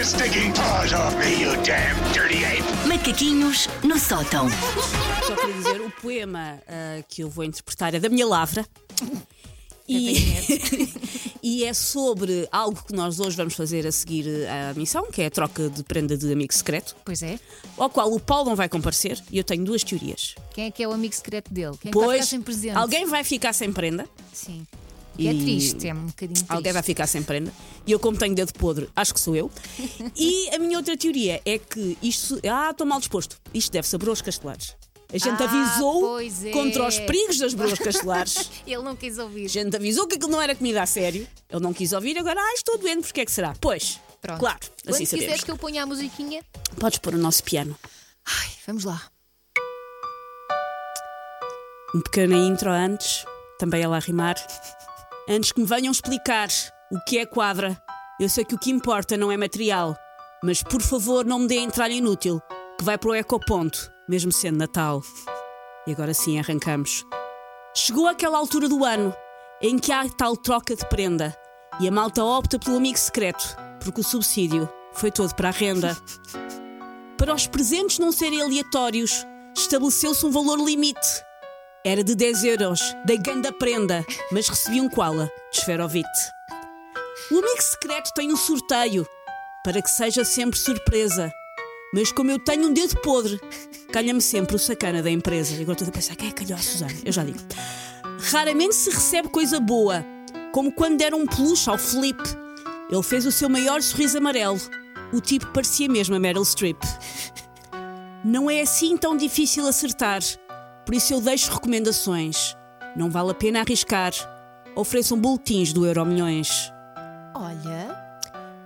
your stinking paws off me, you damn dirty ape! Macaquinhos no sótão. Só queria dizer, o poema ah, que eu vou interpretar é da minha lavra. E, e é sobre algo que nós hoje vamos fazer a seguir à missão, que é a troca de prenda de amigo secreto, Pois é. ao qual o Paulo não vai comparecer, e eu tenho duas teorias. Quem é que é o amigo secreto dele? Quem é que vai ficar Pois, sem presente? alguém vai ficar sem prenda, Sim. E é triste, é um bocadinho triste. alguém vai ficar sem prenda, e eu, como tenho dedo podre, acho que sou eu. E a minha outra teoria é que isto. Ah, estou mal disposto. Isto deve ser broas castelares. A gente Ah, avisou é. contra os perigos das broas castelares. Ele não quis ouvir. A gente avisou que aquilo não era comida a sério. Ele não quis ouvir, agora, ah, estou doente, porque é que será? Pois, Pronto. claro, Quando assim quiseres sabemos. que eu ponha a musiquinha, Podes pôr o nosso piano. ai, vamos lá. Um pequena intro antes, também ela a rimar. Antes que me venham explicar o que é quadra, eu sei que o que importa não é material, mas por favor não me dê entralha inútil, que vai para o ecoponto, mesmo sendo Natal. E agora sim arrancamos. Chegou aquela altura do ano em que há tal troca de prenda e a malta opta pelo amigo secreto, porque o subsídio foi todo para a renda. Para os presentes não serem aleatórios, estabeleceu-se um valor limite. Era de 10 euros, da ganda prenda, mas recebi um koala de esferovite. O amigo secreto tem um sorteio, para que seja sempre surpresa. Mas como eu tenho um dedo podre, calha-me sempre o sacana da empresa. E agora estou a pensar, quem é calhou a Susana? Eu já digo. Raramente se recebe coisa boa, como quando deram um peluche ao Felipe. Ele fez o seu maior sorriso amarelo. O tipo parecia mesmo a Meryl Streep. Não é assim tão difícil acertar, por isso eu deixo recomendações. Não vale a pena arriscar. Ofereçam boletins do Euro Milhões. Olha,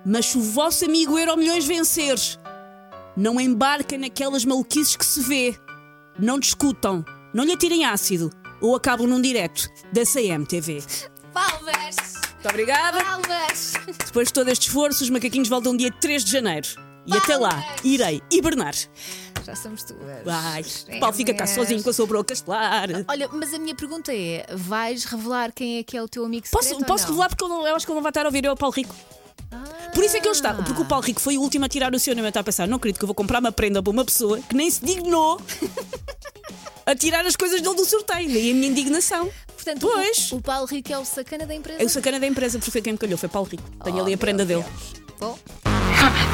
Mas se o vosso amigo Euro Milhões vencer, não embarquem naquelas maluquices que se vê. Não discutam, não lhe atirem ácido ou acabam num direto da CMTV. palmas! Muito obrigada. Palmas! Depois de todo este esforço, os macaquinhos voltam dia 3 de janeiro. E até lá, irei hibernar. Já somos duas. Vai, É o Paulo fica cá sozinho com a sua broca estelar. Olha, mas a minha pergunta é: vais revelar quem é que é o teu amigo secreto? Posso, ou posso não? revelar porque eu, não- eu acho que ele não vai estar a ouvir, é o Paulo Rico. Por isso é que ele está, porque o Paulo Rico foi o último a tirar o seu nome. Eu estava a pensar, não acredito que eu vou comprar uma prenda para uma pessoa que nem se dignou a tirar as coisas dele do sorteio. Daí a minha indignação. Portanto, Pois. o, o Paulo Rico é o sacana da empresa. É o sacana da empresa, porque foi quem me calhou, foi Paulo Rico. Tenho Oh, ali a prenda meu dele. Bom,